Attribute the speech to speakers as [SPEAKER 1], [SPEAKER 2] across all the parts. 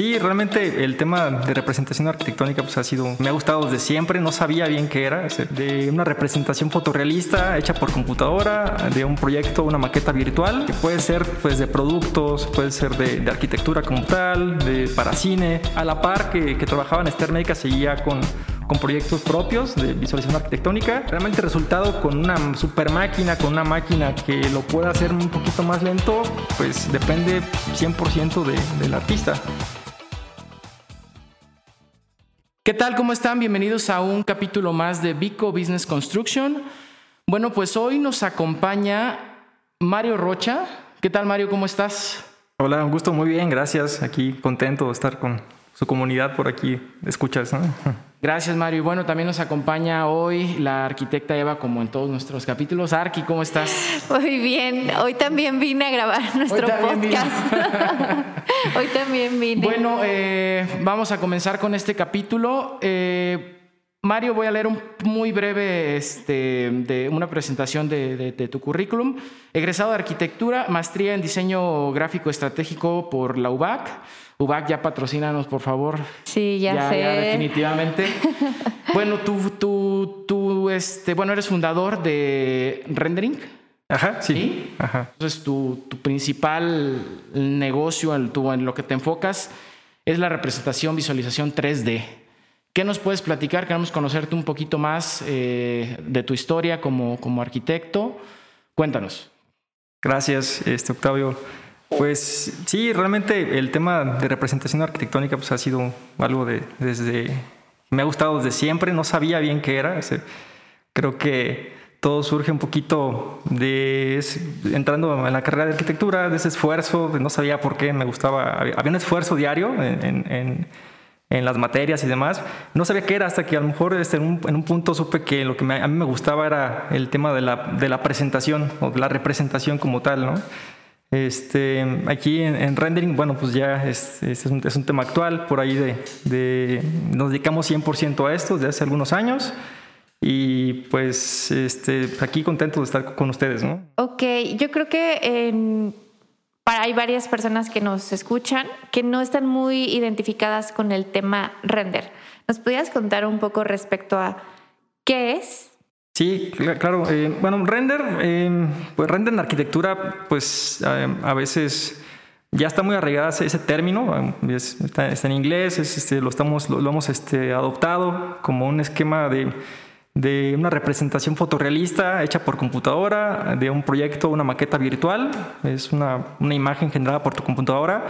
[SPEAKER 1] sí, realmente el tema de representación arquitectónica pues ha sido, me ha gustado desde siempre, no sabía bien qué era, de una representación fotorrealista hecha por computadora, de un proyecto, una maqueta virtual, que puede ser pues de productos, puede ser de, arquitectura como tal, de para cine, a la par que, que trabajaba en Esther Médica seguía con con proyectos propios de visualización arquitectónica. Realmente resultado con una super máquina, con una máquina que lo pueda hacer un poquito más lento, pues depende 100% de, del artista.
[SPEAKER 2] ¿Qué tal? ¿Cómo están? Bienvenidos a un capítulo más de Vico Business Construction. Bueno, pues hoy nos acompaña Mario Rocha. ¿Qué tal, Mario? ¿Cómo estás?
[SPEAKER 1] Hola, un gusto, muy bien, gracias. Aquí contento de estar con su comunidad por aquí. Escuchas, ¿no?
[SPEAKER 2] Gracias, Mario. Y bueno, también nos acompaña hoy la arquitecta Eva, como en todos nuestros capítulos. Arqui, ¿cómo estás?
[SPEAKER 3] Muy bien. Hoy también vine a grabar nuestro podcast. hoy también vine.
[SPEAKER 2] Bueno, eh, vamos a comenzar con este capítulo. Eh, Mario, voy a leer un muy breve este, de una presentación de, tu currículum. Egresado de arquitectura, maestría en diseño gráfico estratégico por la UBAC UBAC, ya patrocínanos, por favor.
[SPEAKER 3] Sí, ya, sé.
[SPEAKER 2] Ya definitivamente. bueno, tú, tú, tú, este, bueno, eres fundador de Rendering.
[SPEAKER 1] Ajá, sí. Ajá.
[SPEAKER 2] Entonces, tu, tu principal negocio, en, en lo que te enfocas, es la representación, visualización 3D. ¿Qué nos puedes platicar? Queremos conocerte un poquito más eh, de tu historia como, como arquitecto. Cuéntanos.
[SPEAKER 1] Gracias, este, Octavio. Pues sí, realmente el tema de representación arquitectónica pues, ha sido algo de desde me ha gustado desde siempre, no sabía bien qué era. Creo que todo surge un poquito de entrando en la carrera de arquitectura, de ese esfuerzo, no sabía por qué me gustaba, había un esfuerzo diario en, en, las materias y demás. No sabía qué era hasta que a lo mejor este, en, un, en, un, punto supe que lo que a mí me gustaba era el tema de la, de la presentación o de la representación como tal, ¿no? Este, aquí en, rendering, bueno, pues ya es, es, un, tema actual, por ahí de, nos dedicamos 100% a esto desde hace algunos años y pues este, aquí contento de estar con ustedes, ¿no?
[SPEAKER 3] Ok, yo creo que para, hay varias personas que nos escuchan que no están muy identificadas con el tema render. ¿Nos podrías contar un poco respecto a qué es
[SPEAKER 1] Sí, claro. Eh, bueno, render, eh, pues render en arquitectura, pues eh, a veces ya está muy arraigada ese, término, está, en inglés, este, lo, estamos, lo, hemos este, adoptado como un esquema de, de, una representación fotorrealista hecha por computadora, de un proyecto, una maqueta virtual, es una, una imagen generada por tu computadora,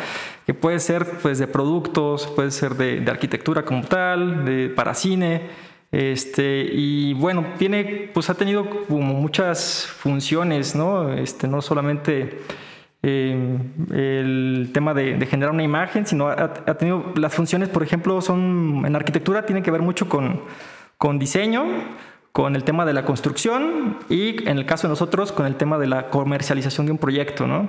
[SPEAKER 1] que puede ser pues, de productos, puede ser de, de arquitectura como tal, de, para cine, este, y bueno, tiene, pues ha tenido muchas funciones, ¿no? Este, no solamente eh, el tema de, generar una imagen, sino ha, tenido las funciones, por ejemplo, son en arquitectura tienen que ver mucho con, con diseño, con el tema de la construcción y en el caso de nosotros con el tema de la comercialización de un proyecto, ¿no?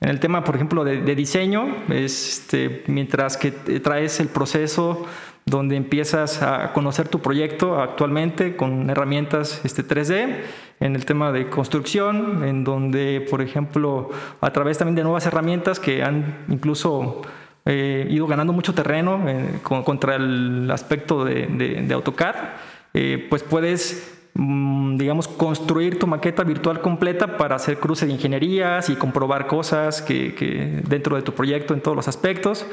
[SPEAKER 1] En el tema, por ejemplo, de, diseño, es, este, mientras que traes el proceso donde empiezas a conocer tu proyecto actualmente con herramientas este, 3D, en el tema de construcción, en donde, por ejemplo, a través también de nuevas herramientas que han incluso eh, ido ganando mucho terreno eh, contra el aspecto de, AutoCAD, eh, pues puedes mm, digamos, construir tu maqueta virtual completa para hacer cruce de ingenierías y comprobar cosas que dentro de tu proyecto en todos los aspectos.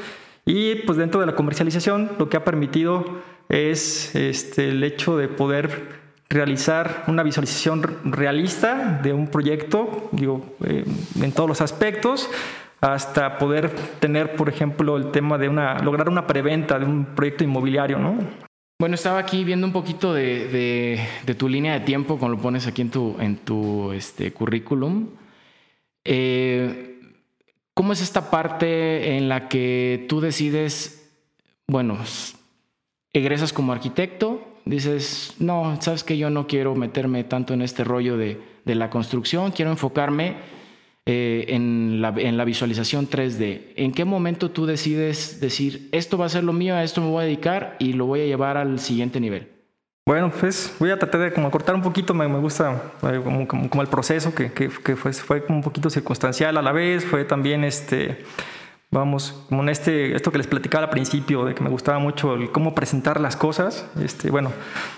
[SPEAKER 1] Y pues dentro de la comercialización lo que ha permitido es este, el hecho de poder realizar una visualización realista de un proyecto, digo, eh, en todos los aspectos, hasta poder tener, por ejemplo, el tema de una, lograr una preventa de un proyecto inmobiliario, ¿no?
[SPEAKER 2] Bueno, estaba aquí viendo un poquito de, de, tu línea de tiempo, como lo pones aquí en tu, en tu este, currículum. Eh, ¿Cómo es esta parte en la que tú decides, bueno, egresas como arquitecto, dices, no, sabes que yo no quiero meterme tanto en este rollo de, la construcción, quiero enfocarme eh, en, la, en, la, visualización 3D. ¿En qué momento tú decides decir, esto va a ser lo mío, a esto me voy a dedicar y lo voy a llevar al siguiente nivel?
[SPEAKER 1] Bueno, pues voy a tratar de como cortar un poquito, me, gusta eh, como, como, el proceso que, que, fue, fue un poquito circunstancial a la vez, fue también este, vamos, como en este, esto que les platicaba al principio, de que me gustaba mucho el cómo presentar las cosas, este, bueno,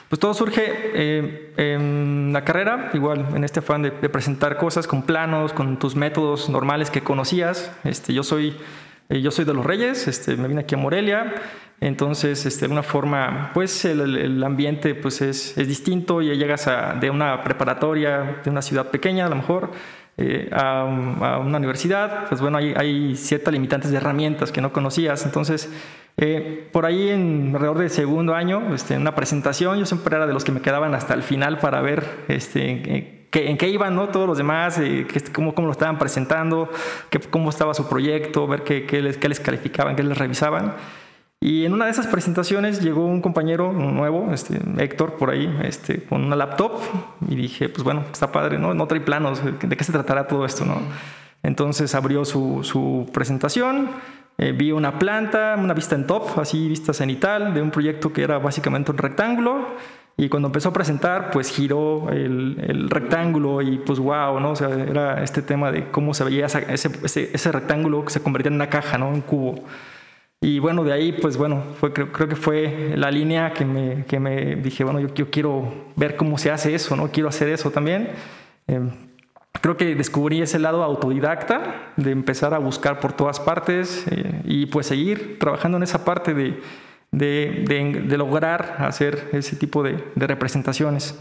[SPEAKER 1] pues todo surge eh, en la carrera, igual en este afán de, presentar cosas con planos, con tus métodos normales que conocías. Este, yo, soy, eh, yo soy de los Reyes, este, me vine aquí a Morelia, entonces, este, de alguna forma, pues el, ambiente pues es, es, distinto, ya llegas a, de una preparatoria, de una ciudad pequeña a lo mejor, eh, a, una universidad, pues bueno, hay, hay, ciertas limitantes de herramientas que no conocías. Entonces, eh, por ahí en alrededor del segundo año, este, una presentación, yo siempre era de los que me quedaban hasta el final para ver este, en qué iban ¿no? todos los demás, eh, cómo, cómo, lo estaban presentando, cómo estaba su proyecto, ver qué, qué, les, qué les calificaban, qué les revisaban. Y en una de esas presentaciones llegó un compañero nuevo, este, Héctor, por ahí, este, con una laptop y dije, pues bueno, está padre, ¿no? No trae planos, ¿de qué se tratará todo esto, no? Entonces abrió su, su presentación, eh, vi una planta, una vista en top, así vista cenital, de un proyecto que era básicamente un rectángulo. Y cuando empezó a presentar, pues giró el, el, rectángulo y pues wow, ¿no? O sea, era este tema de cómo se veía ese, ese, ese rectángulo que se convertía en una caja, ¿no? Un cubo. Y bueno, de ahí, pues bueno, fue, creo, creo que fue la línea que me, que me dije, bueno, yo, yo, quiero ver cómo se hace eso, ¿no? Quiero hacer eso también. Eh, creo que descubrí ese lado autodidacta, de empezar a buscar por todas partes eh, y pues seguir trabajando en esa parte de, de, de, de lograr hacer ese tipo de, representaciones.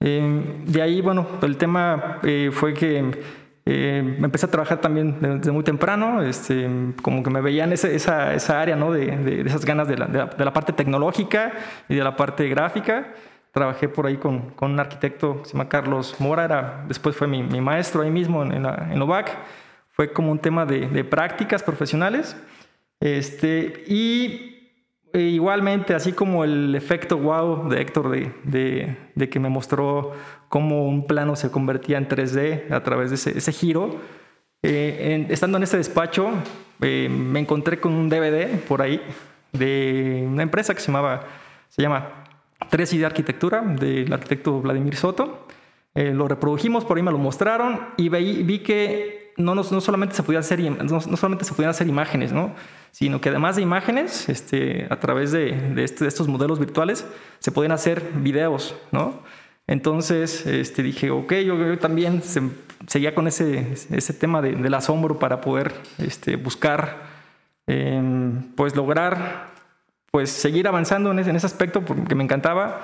[SPEAKER 1] Eh, de ahí, bueno, el tema fue que eh, empecé a trabajar también desde muy temprano, este, como que me veía en esa, esa, área ¿no? de, de, esas ganas de la, de la, parte tecnológica y de la parte gráfica. Trabajé por ahí con, con un arquitecto que se llama Carlos Mora, era, después fue mi, mi maestro ahí mismo en, la, en OVAC. Fue como un tema de, prácticas profesionales. Este, y e igualmente, así como el efecto wow de Héctor de, de, que me mostró cómo un plano se convertía en 3D a través de ese, ese giro, eh, estando en este despacho eh, me encontré con un DVD por ahí de una empresa que se, llamaba, se llama 3D Arquitectura del arquitecto Vladimir Soto. Eh, lo reprodujimos, por ahí me lo mostraron y vi, vi que no, no, solamente se podían hacer, no, solamente se podían hacer imágenes, ¿no? Sino que además de imágenes, este, a través de, de, este, estos modelos virtuales, se podían hacer videos, ¿no? Entonces este, dije, ok, yo, también seguía con ese, ese tema de, del asombro para poder este, buscar, em, pues lograr, pues seguir avanzando en ese, en ese aspecto porque me encantaba.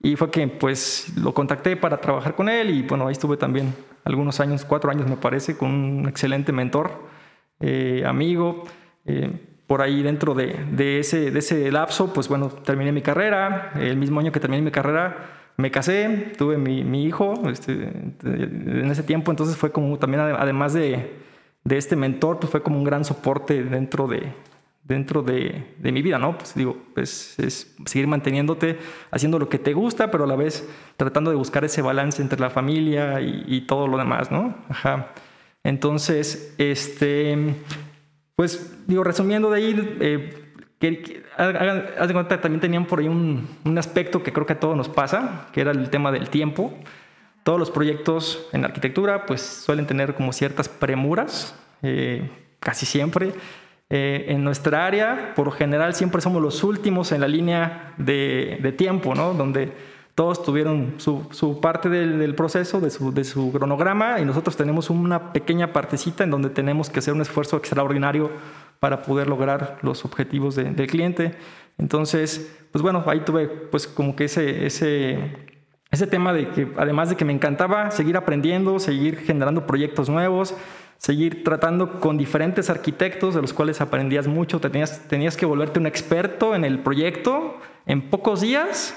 [SPEAKER 1] Y fue que pues lo contacté para trabajar con él y bueno, ahí estuve también algunos años, cuatro años me parece, con un excelente mentor, eh, amigo. Eh, por ahí dentro de, de, ese, de ese lapso, pues bueno, terminé mi carrera. El mismo año que terminé mi carrera, me casé, tuve mi, mi hijo este, en ese tiempo, entonces fue como también, además de, de, este mentor, pues fue como un gran soporte dentro de, dentro de, de, mi vida, ¿no? Pues digo, pues es seguir manteniéndote, haciendo lo que te gusta, pero a la vez tratando de buscar ese balance entre la familia y, y todo lo demás, ¿no? Ajá. Entonces, este, pues digo, resumiendo de ahí, eh, de cuenta, también tenían por ahí un, un, aspecto que creo que a todos nos pasa, que era el tema del tiempo. Todos los proyectos en arquitectura pues suelen tener como ciertas premuras, eh, casi siempre. Eh, en nuestra área, por general, siempre somos los últimos en la línea de, de tiempo, ¿no? Donde todos tuvieron su, parte del, proceso, de su, de su cronograma, y nosotros tenemos una pequeña partecita en donde tenemos que hacer un esfuerzo extraordinario para poder lograr los objetivos de, del cliente. Entonces, pues bueno, ahí tuve pues como que ese, ese, ese tema de que además de que me encantaba seguir aprendiendo, seguir generando proyectos nuevos, seguir tratando con diferentes arquitectos de los cuales aprendías mucho, tenías, tenías que volverte un experto en el proyecto en pocos días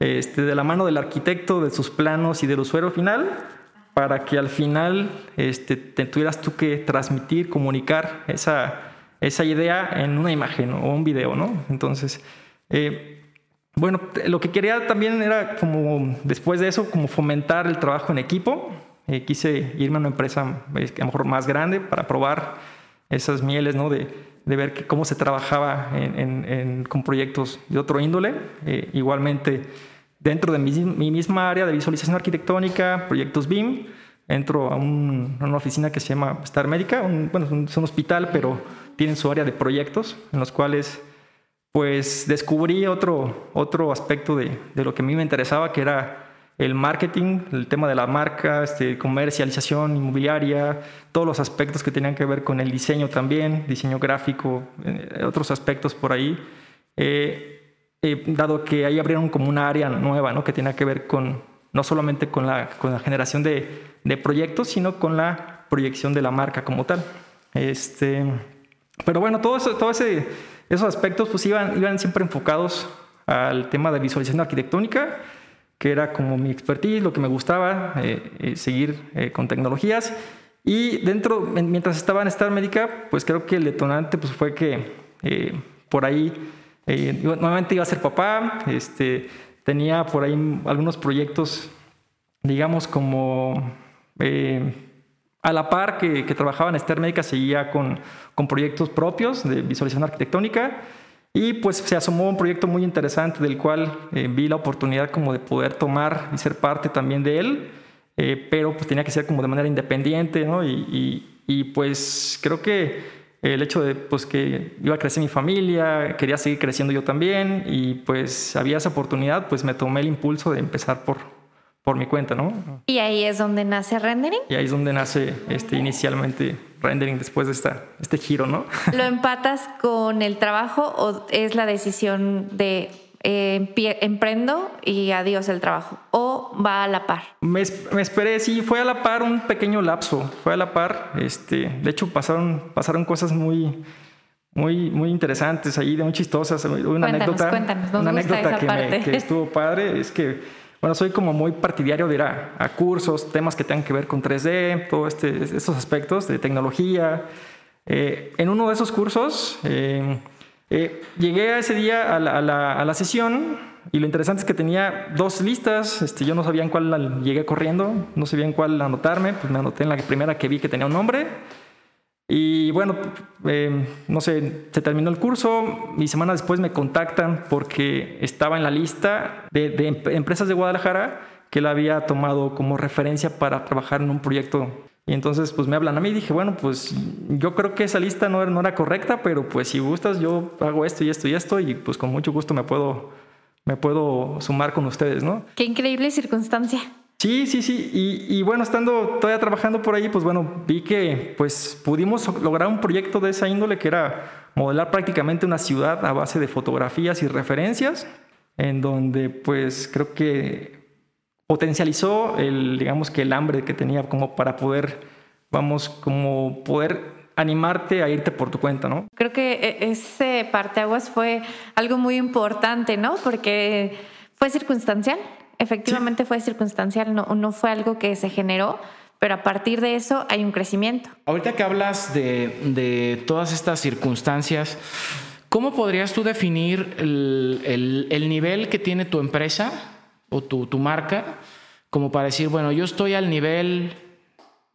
[SPEAKER 1] este, de la mano del arquitecto, de sus planos y del usuario final, para que al final este, te tuvieras tú que transmitir, comunicar esa, esa idea en una imagen o un video, ¿no? Entonces, eh, bueno, lo que quería también era como, después de eso, como fomentar el trabajo en equipo. Eh, quise irme a una empresa a lo mejor más grande para probar esas mieles, ¿no? De, de ver cómo se trabajaba con proyectos de otro índole. Eh, igualmente, dentro de mi, misma área de visualización arquitectónica, proyectos BIM, entro a, una oficina que se llama Star Médica, bueno, es un hospital, pero tienen su área de proyectos en los cuales pues descubrí otro, otro aspecto de, de lo que a mí me interesaba, que era el marketing, el tema de la marca, este, comercialización inmobiliaria, todos los aspectos que tenían que ver con el diseño también, diseño gráfico, eh, otros aspectos por ahí. Eh, eh, dado que ahí abrieron como una área nueva, ¿no? Que tenía que ver con no solamente con la, con la generación de, de, proyectos, sino con la proyección de la marca como tal. Este, pero bueno, todos todo ese, esos aspectos pues iban, iban siempre enfocados al tema de visualización arquitectónica que era como mi expertise, lo que me gustaba, eh, eh, seguir eh, con tecnologías. Y dentro, mientras estaba en Star Médica, pues creo que el detonante pues, fue que por ahí, nuevamente iba a ser papá, este, tenía por ahí algunos proyectos, digamos, como a la par que, que, trabajaba en Star Médica, seguía con, con proyectos propios de visualización arquitectónica. Y pues se asomó un proyecto muy interesante del cual eh, vi la oportunidad como de poder tomar y ser parte también de él, eh, pero pues tenía que ser como de manera independiente, ¿no? Y, y, pues creo que el hecho de pues que iba a crecer mi familia, quería seguir creciendo yo también y pues había esa oportunidad, pues me tomé el impulso de empezar por, por mi cuenta, ¿no?
[SPEAKER 3] Y ahí es donde nace Rendering.
[SPEAKER 1] Y ahí es donde nace este, inicialmente Rendering después de esta, este giro, ¿no?
[SPEAKER 3] ¿Lo empatas con el trabajo o es la decisión de eh, emprendo y adiós el trabajo? ¿O va a la par?
[SPEAKER 1] Me, me, esperé, sí, fue a la par un pequeño lapso, fue a la par. Este, de hecho, pasaron, pasaron cosas muy, muy, muy interesantes ahí, muy chistosas. Una
[SPEAKER 3] cuéntanos,
[SPEAKER 1] anécdota,
[SPEAKER 3] cuéntanos,
[SPEAKER 1] una anécdota
[SPEAKER 3] que, me,
[SPEAKER 1] que estuvo padre es que bueno, soy como muy partidario de ir a, cursos, temas que tengan que ver con 3D, todos este, estos aspectos de tecnología. Eh, en uno de esos cursos, eh, eh, llegué a ese día a la, sesión y lo interesante es que tenía dos listas. Este, yo no sabía en cuál llegué corriendo, no sabía en cuál anotarme, pues me anoté en la primera que vi que tenía un nombre. Y bueno, eh, no sé, se terminó el curso y semana después me contactan porque estaba en la lista de, empresas de Guadalajara que la había tomado como referencia para trabajar en un proyecto. Y entonces pues me hablan a mí y dije, bueno, pues yo creo que esa lista no era, no era correcta, pero pues si gustas yo hago esto y esto y esto y pues con mucho gusto me puedo, me puedo sumar con ustedes, ¿no?
[SPEAKER 3] Qué increíble circunstancia.
[SPEAKER 1] Sí, sí, sí. Y, bueno, estando todavía trabajando por ahí, pues bueno, vi que pues pudimos lograr un proyecto de esa índole que era modelar prácticamente una ciudad a base de fotografías y referencias, en donde pues creo que potencializó el, digamos que el hambre que tenía como para poder, vamos, como poder animarte a irte por tu cuenta, ¿no?
[SPEAKER 3] Creo que e, ese parteaguas fue algo muy importante, ¿no? Porque fue circunstancial efectivamente fue circunstancial, no, no fue algo que se generó, pero a partir de eso hay un crecimiento.
[SPEAKER 2] Ahorita que hablas de, todas estas circunstancias, ¿cómo podrías tú definir el, nivel que tiene tu empresa o tu, marca? Como para decir, bueno, yo estoy al nivel,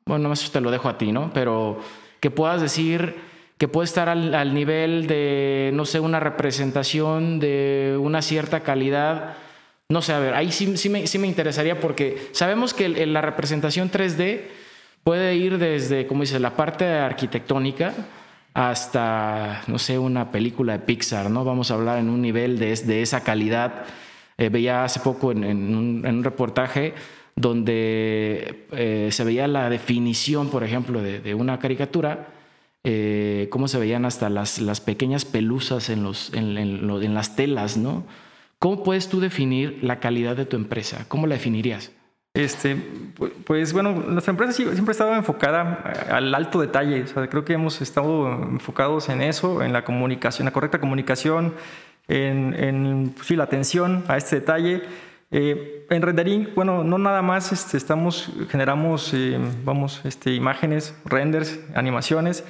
[SPEAKER 2] bueno, eso te lo dejo a ti, ¿no? Pero que puedas decir que puede estar al, al nivel de, no sé, una representación de una cierta calidad no sé, a ver, ahí sí, sí, me, sí me, interesaría porque sabemos que la representación 3D puede ir desde, como dices, la parte arquitectónica hasta, no sé, una película de Pixar, ¿no? Vamos a hablar en un nivel de, de esa calidad. Eh, veía hace poco en, un, reportaje donde eh, se veía la definición, por ejemplo, de, una caricatura, eh, cómo se veían hasta las, las pequeñas pelusas en, los, en, en las telas, ¿no? ¿Cómo puedes tú definir la calidad de tu empresa? ¿Cómo la definirías?
[SPEAKER 1] Este, pues bueno, nuestra empresa siempre ha estado enfocada al alto detalle. Creo que hemos estado enfocados en eso, en la comunicación, la correcta comunicación, en, pues sí, la atención a este detalle. Eh, en rendering, bueno, no nada más este, estamos, generamos, eh, vamos, este, imágenes, renders, animaciones.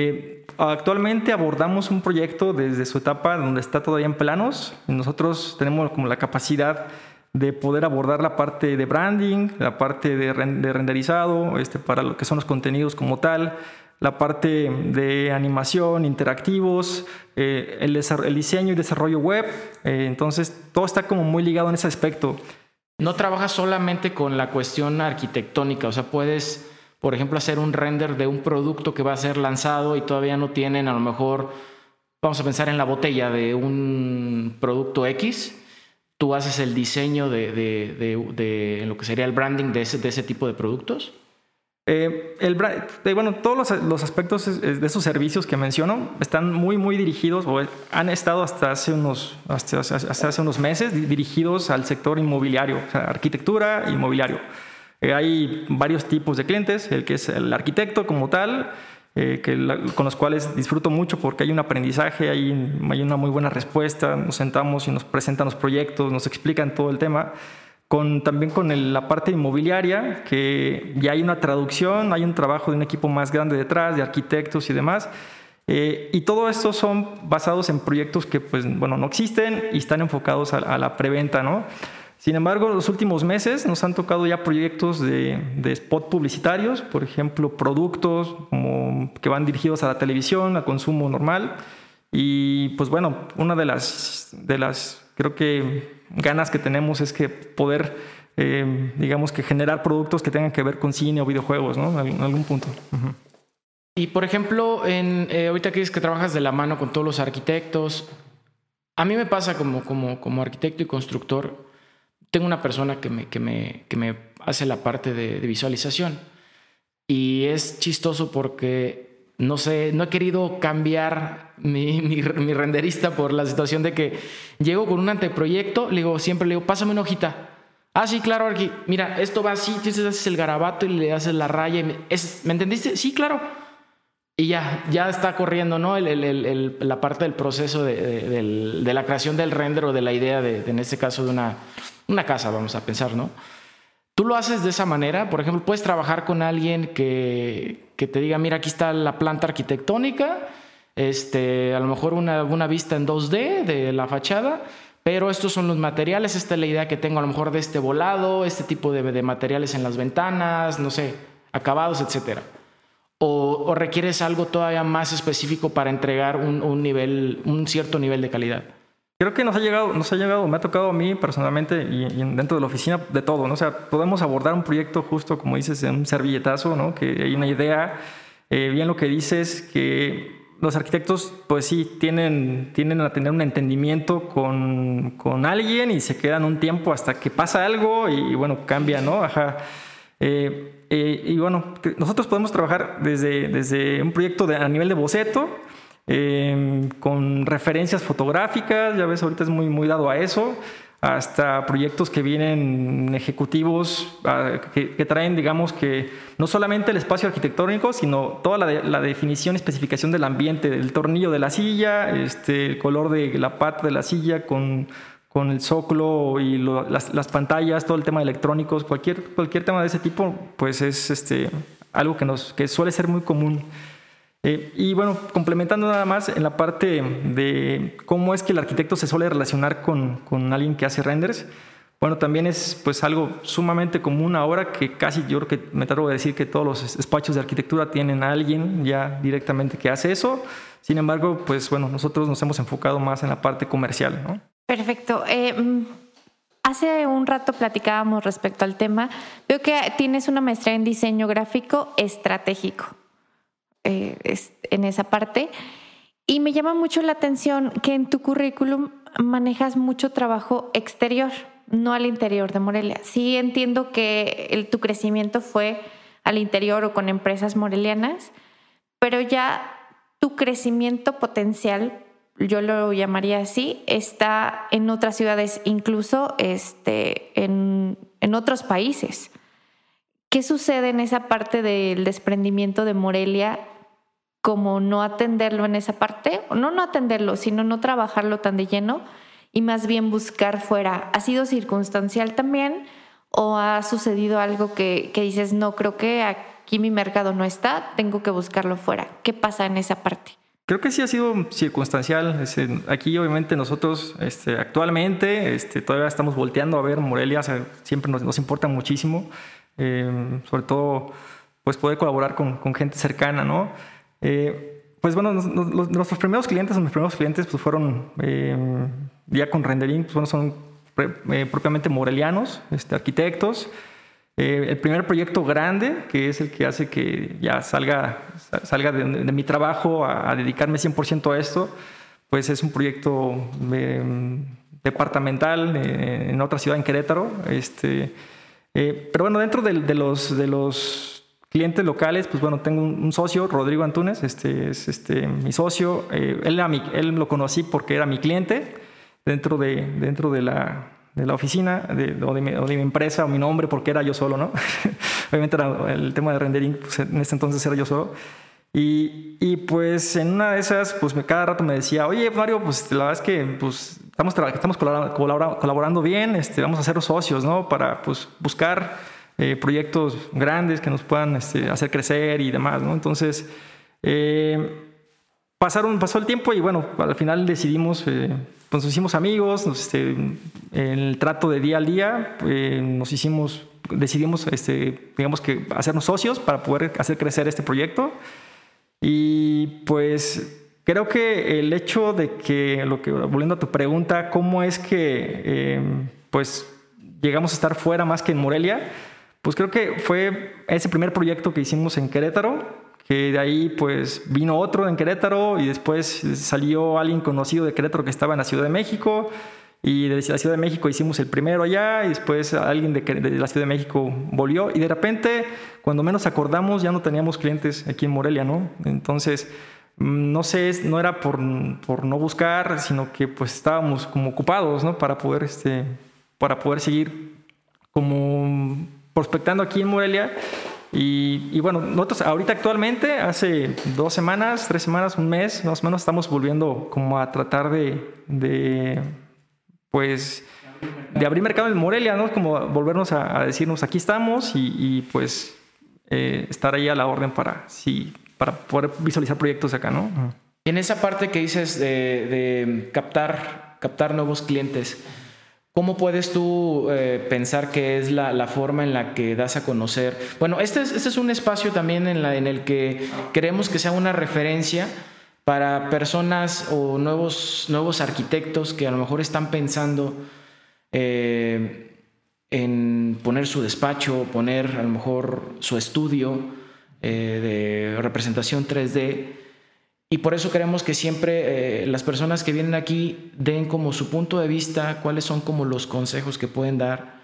[SPEAKER 1] Eh, actualmente abordamos un proyecto desde su etapa donde está todavía en planos. Nosotros tenemos como la capacidad de poder abordar la parte de branding, la parte de, renderizado, este, para lo que son los contenidos como tal, la parte de animación, interactivos, eh, el, diseño y desarrollo web. Eh, entonces, todo está como muy ligado en ese aspecto.
[SPEAKER 2] no trabajas solamente con la cuestión arquitectónica, o sea, puedes, por ejemplo, hacer un render de un producto que va a ser lanzado y todavía no tienen, a lo mejor, vamos a pensar en la botella de un producto X, tú haces el diseño de, lo que sería el branding de ese, de ese tipo de productos.
[SPEAKER 1] Eh, el, eh, bueno, todos los, aspectos de esos servicios que menciono están muy, muy dirigidos o han estado hasta hace unos, hasta, hace unos meses dirigidos al sector inmobiliario, o sea, arquitectura inmobiliario. Eh, hay varios tipos de clientes, el que es el arquitecto como tal, que con los cuales disfruto mucho porque hay un aprendizaje, hay, hay una muy buena respuesta, nos sentamos y nos presentan los proyectos, nos explican todo el tema con, también con la parte inmobiliaria, que ya hay una traducción, hay un trabajo de un equipo más grande detrás, de arquitectos y demás. Eh, y todo esto son basados en proyectos que pues, bueno, no existen y están enfocados a, la preventa. ¿no? Sin embargo, en los últimos meses nos han tocado ya proyectos de, de spot publicitarios, por ejemplo, productos como que van dirigidos a la televisión, a consumo normal. Y pues bueno, una de las, de las creo que ganas que tenemos es que poder, eh, digamos que generar productos que tengan que ver con cine o videojuegos, ¿no? En algún punto.
[SPEAKER 2] Y por ejemplo, en, eh, ahorita que dices que trabajas de la mano con todos los arquitectos, a mí me pasa como, como, como arquitecto y constructor, tengo una persona que me, que me, que me hace la parte de, visualización. Y es chistoso porque no sé, no he querido cambiar mi, mi, renderista por la situación de que llego con un anteproyecto, le digo, siempre le digo, pásame una hojita. Ah, sí, claro, aquí, mira, esto va así, entonces haces el garabato y le haces la raya. me, entendiste? Sí, claro. Y ya, ya está corriendo, ¿no? la parte del proceso de, la creación del render o de la idea de, en este caso, de una, casa, vamos a pensar, ¿no? Tú lo haces de esa manera, por ejemplo, puedes trabajar con alguien que, te diga, mira, aquí está la planta arquitectónica, este, a lo mejor una, una vista en 2D de la fachada, pero estos son los materiales, esta es la idea que tengo a lo mejor de este volado, este tipo de, materiales en las ventanas, no sé, acabados, etc. O, requieres algo todavía más específico para entregar un, nivel, un cierto nivel de calidad.
[SPEAKER 1] Creo que nos ha llegado, nos ha llegado, me ha tocado a mí personalmente y, dentro de la oficina de todo, ¿no? O sea, podemos abordar un proyecto justo como dices, en un servilletazo, ¿no? Que hay una idea, eh, bien lo que dices, que los arquitectos, pues sí, tienen, tienen a tener un entendimiento con, con alguien y se quedan un tiempo hasta que pasa algo y, bueno, cambia, ¿no? Ajá. Eh, eh, y bueno, nosotros podemos trabajar desde, desde un proyecto de, a nivel de boceto, Em, con referencias fotográficas, ya ves, ahorita es muy, muy dado a eso, hasta proyectos que vienen ejecutivos, ah, que, traen, digamos, que no solamente el espacio arquitectónico, sino toda la, definición y especificación del ambiente, del tornillo de la silla, este, el color de la pata de la silla con, con el zócalo y las, las, pantallas, todo el tema de electrónicos, cualquier, cualquier tema de ese tipo, pues es este, algo que, nos, que suele ser muy común. Eh, y bueno, complementando nada más en la parte de cómo es que el arquitecto se suele relacionar con, con alguien que hace renders, bueno, también es pues algo sumamente común ahora que casi yo creo que me atrevo a decir que todos los despachos de arquitectura tienen a alguien ya directamente que hace eso. Sin embargo, pues bueno, nosotros nos hemos enfocado más en la parte comercial, ¿no?
[SPEAKER 3] Perfecto. Eh, mm, hace un rato platicábamos respecto al tema. Veo que tienes una maestría en diseño gráfico estratégico. Eh, en esa parte. Y me llama mucho la atención que en tu currículum manejas mucho trabajo exterior, no al interior de Morelia. Sí entiendo que tu crecimiento fue al interior o con empresas morelianas, pero ya tu crecimiento potencial, yo lo llamaría así, está en otras ciudades, incluso este, en, en otros países. ¿Qué sucede en esa parte del desprendimiento de Morelia como no atenderlo en esa parte, no no atenderlo, sino no trabajarlo tan de lleno y más bien buscar fuera. ¿Ha sido circunstancial también o ha sucedido algo que, que dices, no, creo que aquí mi mercado no está, tengo que buscarlo fuera? ¿Qué pasa en esa parte?
[SPEAKER 1] Creo que sí ha sido circunstancial. Aquí obviamente nosotros este, actualmente este, todavía estamos volteando a ver Morelia, siempre nos, nos, importa muchísimo, eh, sobre todo pues poder colaborar con, con gente cercana, ¿no? Eh, pues bueno, nuestros primeros clientes, mis primeros clientes, pues fueron eh, ya con rendering, pues bueno, son propiamente morelianos, este, arquitectos. El primer proyecto grande, que es el que hace que ya salga, salga de, mi trabajo a, dedicarme 100% a esto, pues es un proyecto departamental en otra ciudad, en Querétaro. Este, pero bueno, dentro de, de, los, de los clientes locales, pues bueno, tengo un, socio, Rodrigo Antunes, este es este, mi socio. Eh, él, él lo conocí porque era mi cliente dentro de, dentro de, la, de la oficina de, o, de mi, empresa o mi nombre, porque era yo solo, ¿no? Obviamente era el tema de rendering, pues en ese entonces era yo solo. Y, y, pues en una de esas, pues me, cada rato me decía, oye Mario, pues la verdad es que pues, estamos, estamos colaborando, colaborando bien, este, vamos a ser socios, ¿no? Para pues, buscar eh, proyectos grandes que nos puedan este, hacer crecer y demás, ¿no? Entonces, eh, pasaron, pasó el tiempo y bueno, al final decidimos, eh, pues nos hicimos amigos, este, en el trato de día al día, nos hicimos, decidimos, este, digamos que hacernos socios para poder hacer crecer este proyecto. Y pues creo que el hecho de que, lo que volviendo a tu pregunta, ¿cómo es que pues llegamos a estar fuera más que en Morelia? Pues creo que fue ese primer proyecto que hicimos en Querétaro, que de ahí pues vino otro en Querétaro y después salió alguien conocido de Querétaro que estaba en la Ciudad de México y desde la Ciudad de México hicimos el primero allá y después alguien de, la Ciudad de México volvió y de repente cuando menos acordamos ya no teníamos clientes aquí en Morelia, ¿no? Entonces mm, no sé, no era por, por no buscar, sino que pues estábamos como ocupados, ¿no? Para poder, este, para poder seguir como prospectando aquí en Morelia. Y, bueno, nosotros ahorita actualmente, hace dos semanas, tres semanas, un mes, más o menos, estamos volviendo como a tratar de, de pues, de abrir mercado en Morelia, ¿no? Como volvernos a, decirnos, aquí estamos y, pues eh, estar ahí a la orden para, sí, para poder visualizar proyectos acá, ¿no?
[SPEAKER 2] en esa parte que dices de, de captar, captar nuevos clientes, ¿Cómo puedes tú eh, pensar que es la, forma en la que das a conocer? Bueno, este es, este es un espacio también en, la, en el que queremos que sea una referencia para personas o nuevos, nuevos arquitectos que a lo mejor están pensando eh, en poner su despacho, poner a lo mejor su estudio eh, de representación 3D y por eso queremos que siempre eh, las personas que vienen aquí den como su punto de vista, cuáles son como los consejos que pueden dar.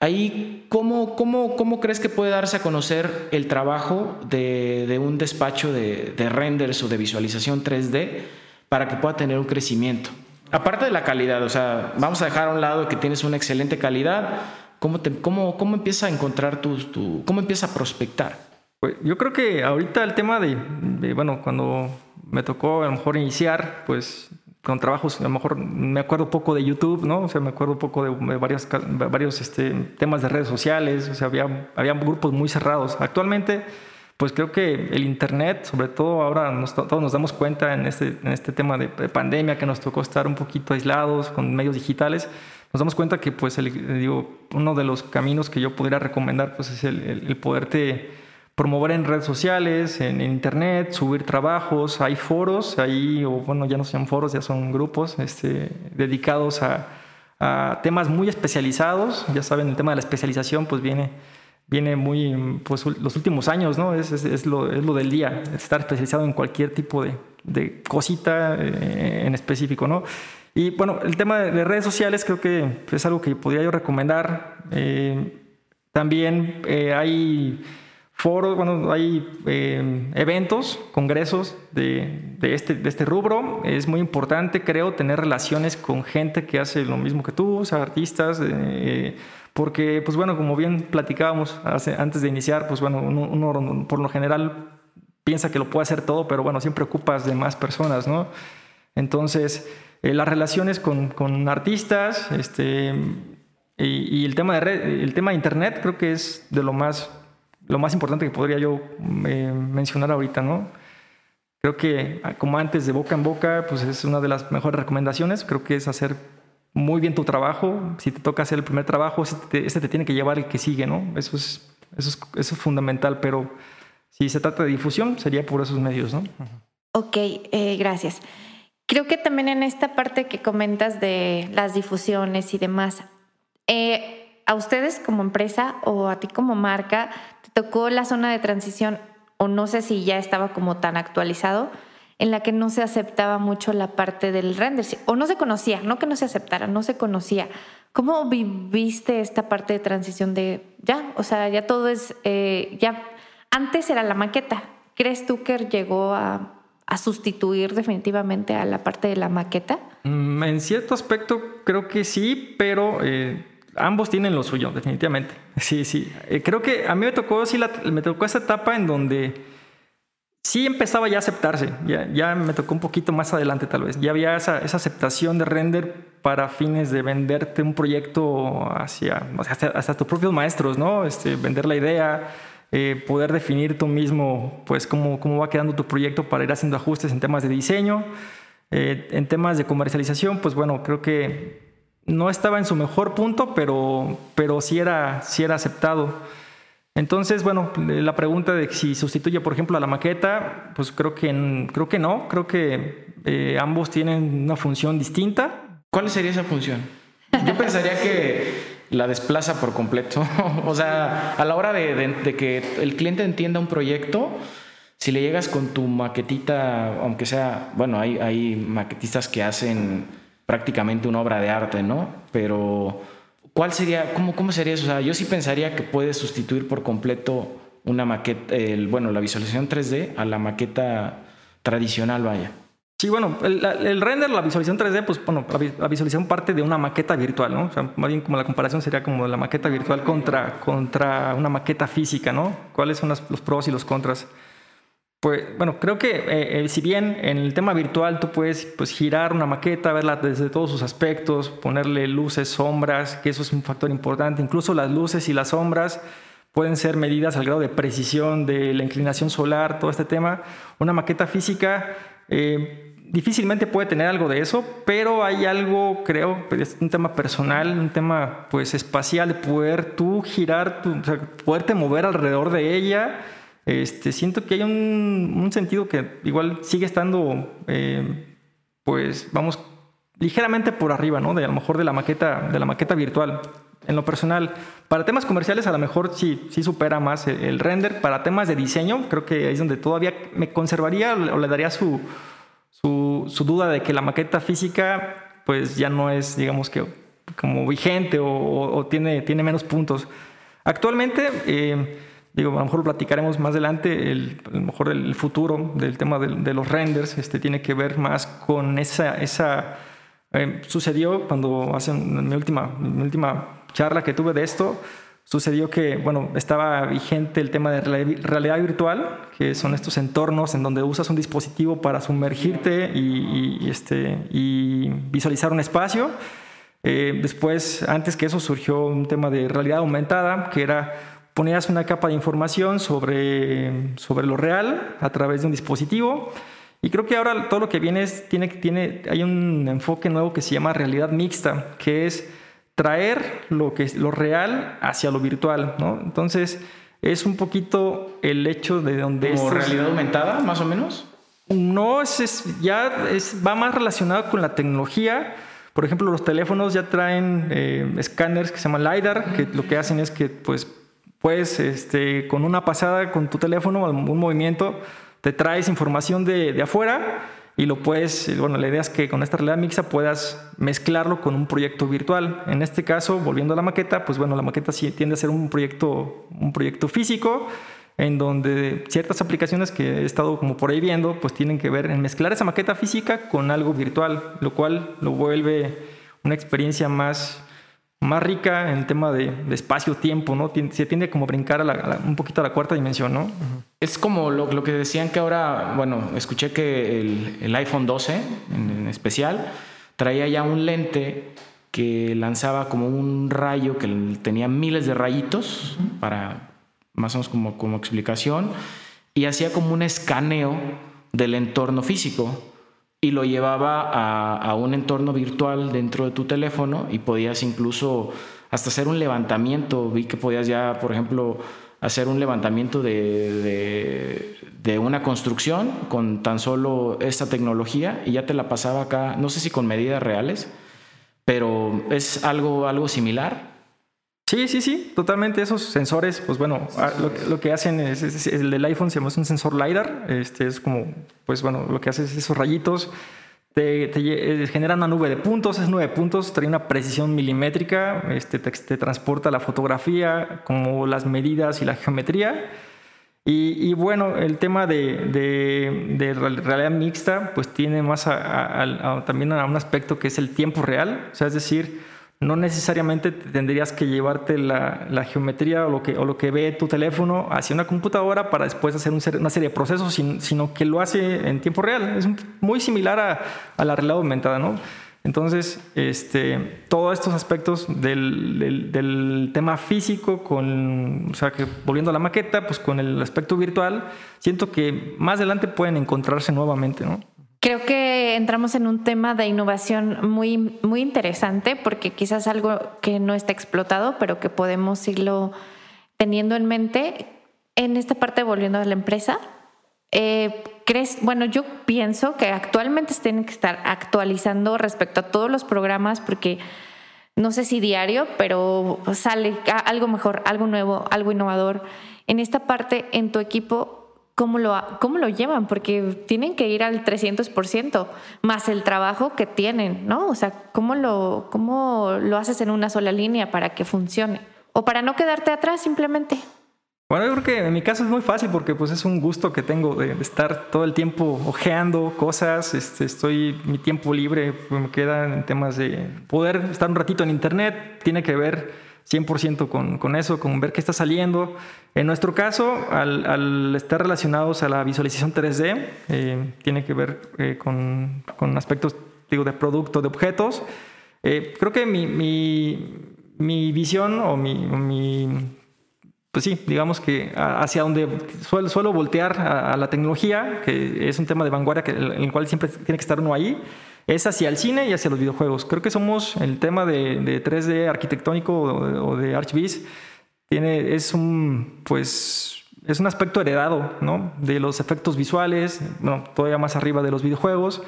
[SPEAKER 2] Ahí, ¿cómo, cómo, cómo crees que puede darse a conocer el trabajo de, de un despacho de, de, renders o de visualización 3D para que pueda tener un crecimiento? Aparte de la calidad, o sea, vamos a dejar a un lado que tienes una excelente calidad, ¿cómo, te, cómo, cómo empieza a encontrar tu, tu, cómo empieza a prospectar?
[SPEAKER 1] Pues yo creo que ahorita el tema de, de bueno, cuando me tocó a lo mejor iniciar, pues con trabajos, a lo mejor me acuerdo poco de YouTube, ¿no? O sea, me acuerdo poco de, varios, varios este, temas de redes sociales, o sea, había, había grupos muy cerrados. Actualmente, pues creo que el Internet, sobre todo ahora todos nos damos cuenta en este, en este tema de, pandemia que nos tocó estar un poquito aislados con medios digitales, nos damos cuenta que pues digo, uno de los caminos que yo pudiera recomendar pues es el, el, el poderte promover en redes sociales, en, internet, subir trabajos, hay foros, ahí, o bueno, ya no son foros, ya son grupos este, dedicados a, temas muy especializados. Ya saben, el tema de la especialización pues viene, viene muy, pues los últimos años, ¿no? Es, es, lo, es lo, del día, estar especializado en cualquier tipo de, de cosita eh, en específico, ¿no? Y bueno, el tema de, redes sociales creo que es algo que podría yo recomendar. Eh, también eh, hay foros, bueno, hay eh, eventos, congresos este, de este rubro. Es muy importante, creo, tener relaciones con gente que hace lo mismo que tú, artistas, eh, porque, pues bueno, como bien platicábamos antes de iniciar, pues bueno, uno, por lo general piensa que lo puede hacer todo, pero bueno, siempre ocupas de más personas, ¿no? Entonces, eh, las relaciones con, con artistas, este, y, y, el tema de red, el tema de internet creo que es de lo más lo más importante que podría yo eh, mencionar ahorita, ¿no? Creo que ah, como antes de boca en boca, pues es una de las mejores recomendaciones. Creo que es hacer muy bien tu trabajo. Si te toca hacer el primer trabajo, ese te, tiene que llevar el que sigue, ¿no? Eso es, eso es, eso es fundamental, pero si se trata de difusión, sería por esos medios, ¿no?
[SPEAKER 3] Ok, eh, gracias. Creo que también en esta parte que comentas de las difusiones y demás, eh, a ustedes como empresa o a ti como marca, te tocó la zona de transición, o no sé si ya estaba como tan actualizado, en la que no se aceptaba mucho la parte del render, o no se conocía, no que no se aceptara, no se conocía. ¿Cómo viviste esta parte de transición de ya? O sea, ya todo es, eh, ya antes era la maqueta. ¿Crees tú que llegó a, sustituir definitivamente a la parte de la maqueta?
[SPEAKER 1] Mm, en cierto aspecto creo que sí, pero eh, ambos tienen lo suyo, definitivamente. Sí, sí. Eh, creo que a mí me tocó, sí, me tocó esa etapa en donde sí empezaba ya a aceptarse. Ya, ya me tocó un poquito más adelante tal vez. Ya había esa, esa aceptación de render para fines de venderte un proyecto hacia, hasta tus propios maestros, ¿no? Este, vender la idea, eh, poder definir tú mismo pues cómo, cómo va quedando tu proyecto para ir haciendo ajustes en temas de diseño. Eh, en temas de comercialización, pues bueno, creo que no estaba en su mejor punto, pero, pero sí, era, sí era aceptado. Entonces, bueno, la pregunta de si sustituye, por ejemplo, a la maqueta, pues creo que, creo que no, creo que eh, ambos tienen una función distinta.
[SPEAKER 2] ¿Cuál sería esa función? Yo pensaría que la desplaza por completo. o sea, a la hora de, que el cliente entienda un proyecto, si le llegas con tu maquetita, aunque sea, bueno, hay, hay maquetistas que hacen prácticamente una obra de arte, ¿no? Pero ¿Cuál sería, cómo, cómo sería eso? O sea, yo sí pensaría que puedes sustituir por completo una maqueta, el, bueno, la visualización 3D a la maqueta tradicional, vaya.
[SPEAKER 1] Sí, bueno, el, render, la visualización 3D, pues bueno, la, visualización parte de una maqueta virtual, ¿no? O sea, más bien como la comparación sería como la maqueta virtual contra, contra una maqueta física, ¿no? ¿Cuáles son los pros y los contras? Pues bueno, creo que eh, eh, si bien en el tema virtual tú puedes pues, girar una maqueta, verla desde todos sus aspectos, ponerle luces, sombras, que eso es un factor importante, incluso las luces y las sombras pueden ser medidas al grado de precisión de la inclinación solar, todo este tema. Una maqueta física eh, difícilmente puede tener algo de eso, pero hay algo, creo, pues, es un tema personal, un tema pues espacial, de poder tú girar, tu, o poderte mover alrededor de ella este, siento que hay un, sentido que igual sigue estando, eh, pues vamos, ligeramente por arriba, ¿no? De a lo mejor de la maqueta, de la maqueta virtual. En lo personal, para temas comerciales a lo mejor sí, sí supera más el, render. Para temas de diseño, creo que ahí es donde todavía me conservaría o le daría su, su, duda de que la maqueta física, pues ya no es, digamos que, como vigente o, tiene, tiene menos puntos. Actualmente, eh, Digo, a lo mejor platicaremos más adelante, el, a lo mejor el futuro del tema de, los renders este, tiene que ver más con esa... esa eh, sucedió cuando hace mi última, mi última charla que tuve de esto, sucedió que, bueno, estaba vigente el tema de realidad virtual, que son estos entornos en donde usas un dispositivo para sumergirte y, este, y visualizar un espacio. Eh, después, antes que eso, surgió un tema de realidad aumentada, que era ponías una capa de información sobre, sobre lo real a través de un dispositivo. Y creo que ahora todo lo que viene es, tiene, tiene, hay un enfoque nuevo que se llama realidad mixta, que es traer lo, que es lo real hacia lo virtual. ¿no? Entonces, es un poquito el hecho de donde...
[SPEAKER 2] ¿Como realidad aumentada, más o menos?
[SPEAKER 1] No, es, ya es, va más relacionado con la tecnología. Por ejemplo, los teléfonos ya traen eh, escáneres que se llaman LiDAR, que lo que hacen es que pues, pues este, con una pasada con tu teléfono, un movimiento, te traes información de, de, afuera y lo puedes, bueno, la idea es que con esta realidad mixta puedas mezclarlo con un proyecto virtual. En este caso, volviendo a la maqueta, pues bueno, la maqueta sí tiende a ser un proyecto, un proyecto físico en donde ciertas aplicaciones que he estado como por ahí viendo, pues tienen que ver en mezclar esa maqueta física con algo virtual, lo cual lo vuelve una experiencia más más rica en tema de, espacio-tiempo, ¿no? Se tiende como a brincar un poquito a la cuarta dimensión, ¿no?
[SPEAKER 2] Es como lo, que decían que ahora, bueno, escuché que el, iPhone 12 en, especial traía ya un lente que lanzaba como un rayo que tenía miles de rayitos para más o menos como, como explicación y hacía como un escaneo del entorno físico y lo llevaba a, un entorno virtual dentro de tu teléfono y podías incluso hasta hacer un levantamiento. Vi que podías ya, por ejemplo, hacer un levantamiento de, de, una construcción con tan solo esta tecnología y ya te la pasaba acá, no sé si con medidas reales, pero es algo, algo similar.
[SPEAKER 1] Sí, sí, sí, totalmente. Esos sensores, pues bueno, ah, lo, que hacen es, el del iPhone se llama un sensor LiDAR. Este es como, pues bueno, lo que hace es esos rayitos te, eh, genera una nube de puntos, es nube de puntos, trae una precisión milimétrica, este, te, transporta la fotografía, como las medidas y la geometría. Y, bueno, el tema de, de, realidad mixta, pues tiene más también a un aspecto que es el tiempo real, o sea, es decir, no necesariamente tendrías que llevarte la, geometría o lo, que, o lo que ve tu teléfono hacia una computadora para después hacer una serie de procesos, sino que lo hace en tiempo real. Es muy similar a, la realidad aumentada, ¿no? Entonces, este, todos estos aspectos del, del, tema físico, con, o sea, que volviendo a la maqueta, pues con el aspecto virtual, siento que más adelante pueden encontrarse nuevamente, ¿no?
[SPEAKER 3] Creo que entramos en un tema de innovación muy, muy interesante porque quizás algo que no está explotado, pero que podemos irlo teniendo en mente. En esta parte, volviendo a la empresa, eh, ¿crees? Bueno, yo pienso que actualmente se tienen que estar actualizando respecto a todos los programas porque no sé si diario, pero sale algo mejor, algo nuevo, algo innovador. En esta parte, en tu equipo, ¿cómo lo, cómo lo llevan? Porque tienen que ir al 300% más el trabajo que tienen, ¿no? O sea, ¿cómo lo, ¿cómo lo haces en una sola línea para que funcione? O para no quedarte atrás simplemente.
[SPEAKER 1] Bueno, yo creo que en mi caso es muy fácil porque pues es un gusto que tengo de, estar todo el tiempo ojeando cosas, este, estoy, mi tiempo libre pues, me queda en temas de poder estar un ratito en internet, tiene que ver 100% con, con, eso, con ver qué está saliendo. En nuestro caso, al, estar relacionados a la visualización 3D, eh, tiene que ver eh, con, con, aspectos digo, de producto, de objetos. Eh, creo que mi, mi, mi, visión o mi, mi, pues sí, digamos que hacia donde suelo, suelo voltear a, la tecnología, que es un tema de vanguardia que, en el cual siempre tiene que estar uno ahí, es hacia el cine y hacia los videojuegos. Creo que somos el tema de, 3D arquitectónico o de, Archviz, tiene, es un, pues, es un aspecto heredado, ¿no? De los efectos visuales, bueno, todavía más arriba de los videojuegos.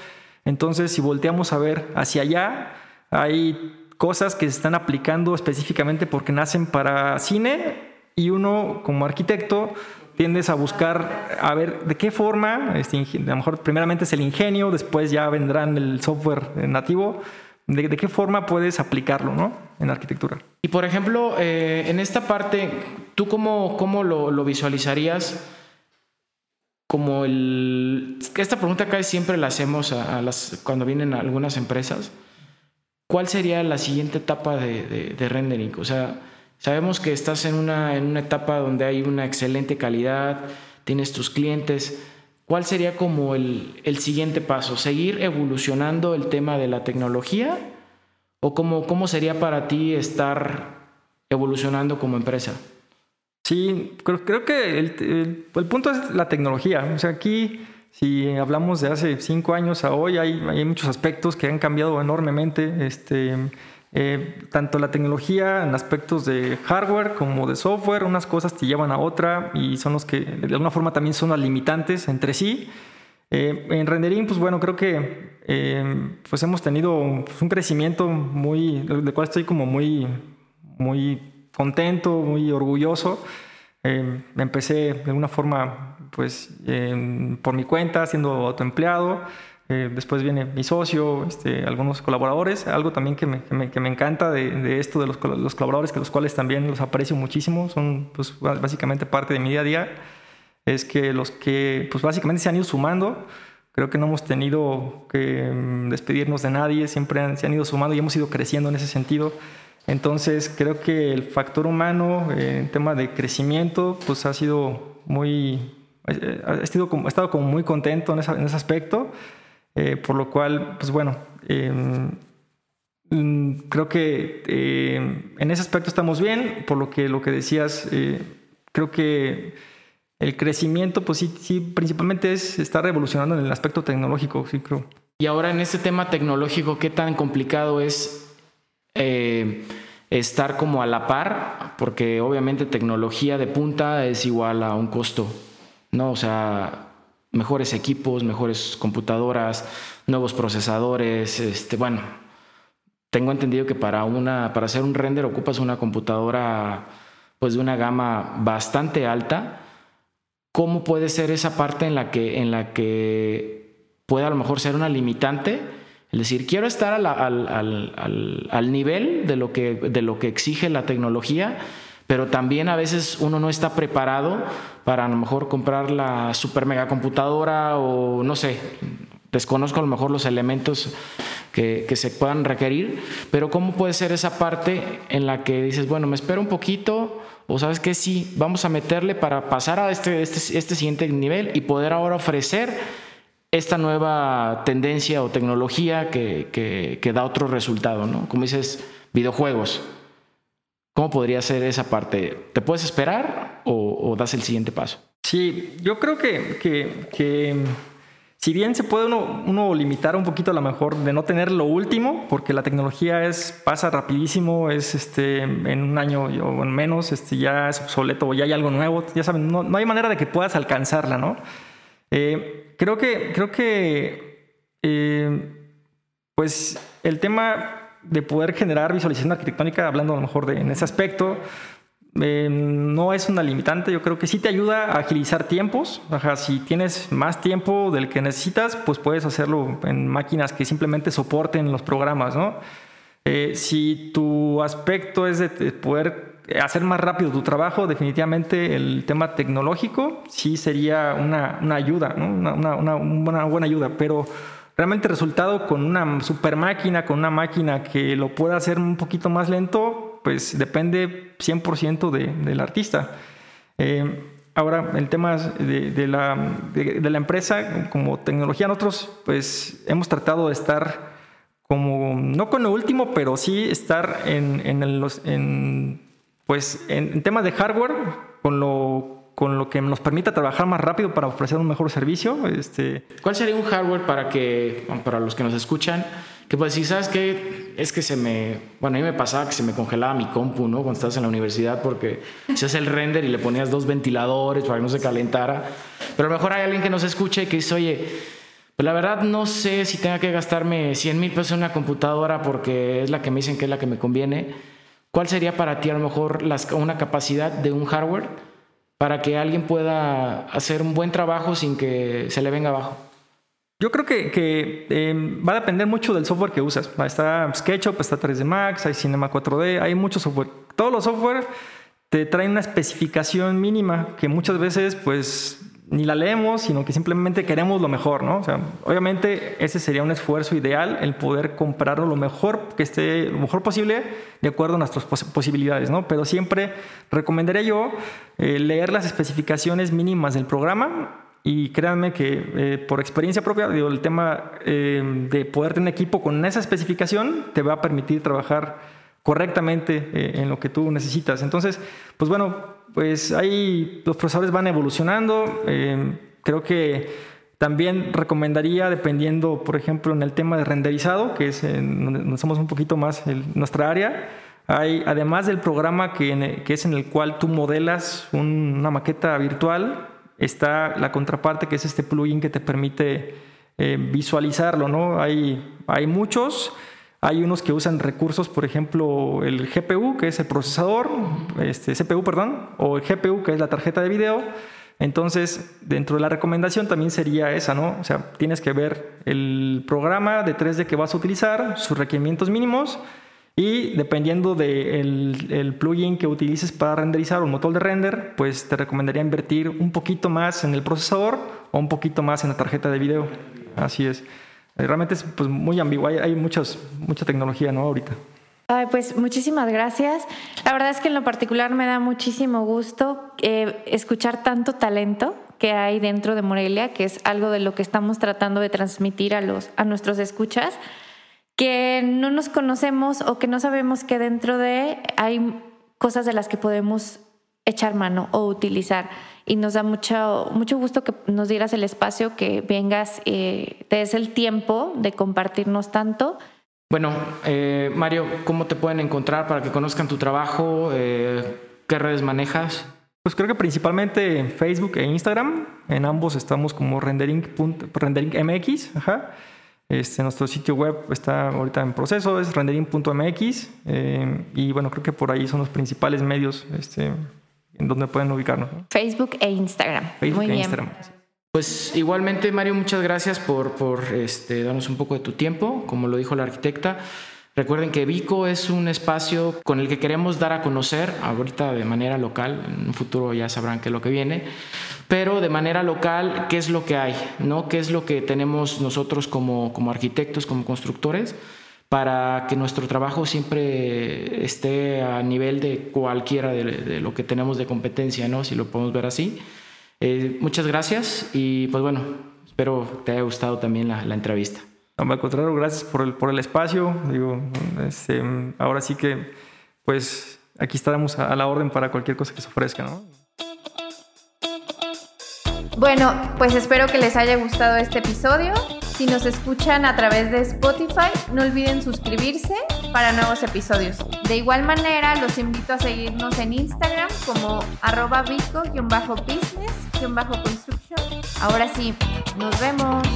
[SPEAKER 1] Entonces, si volteamos a ver hacia allá, hay cosas que se están aplicando específicamente porque nacen para cine y uno como arquitecto tiendes a buscar a ver de qué forma, este, a lo mejor primeramente es el ingenio, después ya vendrán el software nativo, de, qué forma puedes aplicarlo ¿no? en arquitectura.
[SPEAKER 2] Y por ejemplo, eh, en esta parte, ¿tú cómo, cómo lo, visualizarías? Como el... Esta pregunta acá siempre la hacemos a, las, cuando vienen algunas empresas. ¿Cuál sería la siguiente etapa de, de rendering? O sea, Sabemos que estás en una, en una etapa donde hay una excelente calidad, tienes tus clientes. ¿Cuál sería como el, el siguiente paso? ¿Seguir evolucionando el tema de la tecnología? ¿O cómo, cómo sería para ti estar evolucionando como empresa?
[SPEAKER 1] Sí, creo, creo que el, el, punto es la tecnología. O sea, aquí, si hablamos de hace cinco años a hoy, hay, hay muchos aspectos que han cambiado enormemente. Este, eh, tanto la tecnología en aspectos de hardware como de software, unas cosas te llevan a otra y son los que de alguna forma también son las limitantes entre sí. Eh, en rendering, pues bueno, creo que eh, pues hemos tenido pues, un crecimiento muy, del cual estoy como muy, muy contento, muy orgulloso. empecé de alguna forma pues por mi cuenta, siendo autoempleado. Eh, después viene mi socio, este, algunos colaboradores. Algo también que me, que me, encanta de, de, esto de los, los, colaboradores, que los cuales también los aprecio muchísimo, son pues, básicamente parte de mi día a día, es que los que pues, básicamente se han ido sumando, creo que no hemos tenido que mm, despedirnos de nadie, siempre se han ido sumando y hemos ido creciendo en ese sentido. Entonces creo que el factor humano eh, en tema de crecimiento pues ha sido muy, eh, ha, estado como, estado como muy contento en, en ese aspecto. Eh, por lo cual, pues bueno, mm, creo que em, en ese aspecto estamos bien, por lo que lo que decías, eh, creo que el crecimiento, pues sí, sí, principalmente es estar revolucionando en el aspecto tecnológico, sí creo.
[SPEAKER 2] Y ahora en este tema tecnológico, ¿qué tan complicado es eh, estar como a la par, porque obviamente tecnología de punta es igual a un costo, ¿no? O sea, mejores equipos, mejores computadoras, nuevos procesadores, este, bueno, tengo entendido que para una para hacer un render ocupas una computadora pues de una gama bastante alta. ¿Cómo puede ser esa parte en la que en la que puede a lo mejor ser una limitante? Es decir, quiero estar al, al, al, nivel de lo, que, de lo que exige la tecnología, pero también a veces uno no está preparado para a lo mejor comprar la super mega computadora o no sé, desconozco a lo mejor los elementos que, que, se puedan requerir, pero ¿cómo puede ser esa parte en la que dices, bueno, me espero un poquito o sabes que sí, vamos a meterle para pasar a este, este, este siguiente nivel y poder ahora ofrecer esta nueva tendencia o tecnología que, que, da otro resultado, ¿no? Como dices, videojuegos. ¿Cómo podría ser esa parte? ¿Te puedes esperar o, das el siguiente paso?
[SPEAKER 1] Sí, yo creo que, que, si bien se puede uno, limitar un poquito a lo mejor de no tener lo último, porque la tecnología es, pasa rapidísimo, es este, en un año o en menos, este, ya es obsoleto o ya hay algo nuevo, ya saben, no, no hay manera de que puedas alcanzarla, ¿no? Eh, creo que, creo que eh, pues el tema de poder generar visualización arquitectónica, hablando a lo mejor de, en ese aspecto, eh, no es una limitante. Yo creo que sí te ayuda a agilizar tiempos. si tienes más tiempo del que necesitas, pues puedes hacerlo en máquinas que simplemente soporten los programas, ¿no? si tu aspecto es de poder hacer más rápido tu trabajo, definitivamente el tema tecnológico sí sería una, una ayuda, una, una, una, buena ayuda, pero realmente el resultado con una super máquina, con una máquina que lo pueda hacer un poquito más lento, pues depende 100% de, del artista. Eh, ahora, el tema de, la, empresa, como tecnología, nosotros pues hemos tratado de estar como, no con lo último, pero sí estar en, en, los, en pues en, temas de hardware, con lo, con lo que nos permita trabajar más rápido para ofrecer un mejor servicio. Este...
[SPEAKER 2] ¿Cuál sería un hardware para que, para los que nos escuchan, que pues si sabes que es que se me, bueno, a mí me pasaba que se me congelaba mi compu, ¿no? Cuando estabas en la universidad porque hace el render y le ponías dos ventiladores para que no se calentara. Pero a lo mejor hay alguien que nos escuche y que dice, oye, pues la verdad no sé si tenga que gastarme 100 mil pesos en una computadora porque es la que me dicen que es la que me conviene ¿Cuál sería para ti a lo mejor una capacidad de un hardware para que alguien pueda hacer un buen trabajo sin que se le venga abajo?
[SPEAKER 1] Yo creo que, em, va a depender mucho del software que usas. Está SketchUp, está 3D Max, hay Cinema 4D, hay mucho software. Todos los software te traen una especificación mínima que muchas veces pues ni la leemos, sino que simplemente queremos lo mejor, ¿no? O sea, obviamente ese sería un esfuerzo ideal, el poder comprarlo lo mejor que esté, lo mejor posible, de acuerdo a nuestras posibilidades, ¿no? Pero siempre recomendaría yo eh, leer las especificaciones mínimas del programa y créanme que eh, por experiencia propia, digo, el tema eh, de poder tener equipo con esa especificación te va a permitir trabajar correctamente en lo que tú necesitas. Entonces, pues bueno, pues ahí los procesadores van evolucionando. Eh, creo que también recomendaría, dependiendo, por ejemplo, en el tema de renderizado, que es donde somos un poquito más en nuestra área, hay, además del programa que, que, es en el cual tú modelas una maqueta virtual, está la contraparte que es este plugin que te permite eh, visualizarlo, ¿no? Hay, hay muchos. Hay unos que usan recursos, por ejemplo, el GPU, que es el procesador, este, CPU, perdón, o el GPU, que es la tarjeta de video. Entonces, dentro de la recomendación también sería esa, ¿no? O sea, tienes que ver el programa de 3D que vas a utilizar, sus requerimientos mínimos y dependiendo del el plugin que utilices para renderizar o el motor de render, pues te recomendaría invertir un poquito más en el procesador o un poquito más en la tarjeta de video. Así es. Eh, realmente es pues, muy ambiguo, hay, hay muchas, mucha tecnología ¿no? ahorita.
[SPEAKER 3] Ay, pues muchísimas gracias. La verdad es que en lo particular me da muchísimo gusto eh, escuchar tanto talento que hay dentro de Morelia, que es algo de lo que estamos tratando de transmitir a, los, a nuestros escuchas, que no nos conocemos o que no sabemos que dentro de hay cosas de las que podemos echar mano o utilizar y nos da mucho, mucho gusto que nos dieras el espacio, que vengas, eh, te des el tiempo de compartirnos tanto.
[SPEAKER 2] Bueno, eh, Mario, ¿cómo te pueden encontrar para que conozcan tu trabajo? Eh, ¿Qué redes manejas?
[SPEAKER 1] Pues creo que principalmente en Facebook e Instagram. En ambos estamos como rendering, rendering.mx. Ajá. Este, nuestro sitio web está ahorita en proceso, es rendering.mx. Eh, y bueno, creo que por ahí son los principales medios este, en donde pueden ubicarnos.
[SPEAKER 3] Facebook e Instagram.
[SPEAKER 1] Facebook
[SPEAKER 3] Muy
[SPEAKER 1] e
[SPEAKER 3] bien.
[SPEAKER 1] Instagram.
[SPEAKER 2] Pues igualmente, Mario, muchas gracias por, por este, darnos un poco de tu tiempo, como lo dijo la arquitecta. Recuerden que Vico es un espacio con el que queremos dar a conocer, ahorita de manera local, en un futuro ya sabrán qué es lo que viene, pero de manera local, qué es lo que hay, ¿no? ¿Qué es lo que tenemos nosotros como, como arquitectos, como constructores, para que nuestro trabajo siempre esté a nivel de cualquiera de, de lo que tenemos de competencia, ¿no? Si lo podemos ver así. Eh, muchas gracias y pues bueno, espero te haya gustado también la, la entrevista.
[SPEAKER 1] No, al contrario, gracias por el, por el espacio. Digo, este, ahora sí que, pues, aquí estaremos a, a la orden para cualquier cosa que se ofrezca, ¿no?
[SPEAKER 3] Bueno, pues espero que les haya gustado este episodio. Si nos escuchan a través de Spotify, no olviden suscribirse para nuevos episodios. De igual manera, los invito a seguirnos en Instagram como arroba bico-business-construction. Ahora sí, nos vemos.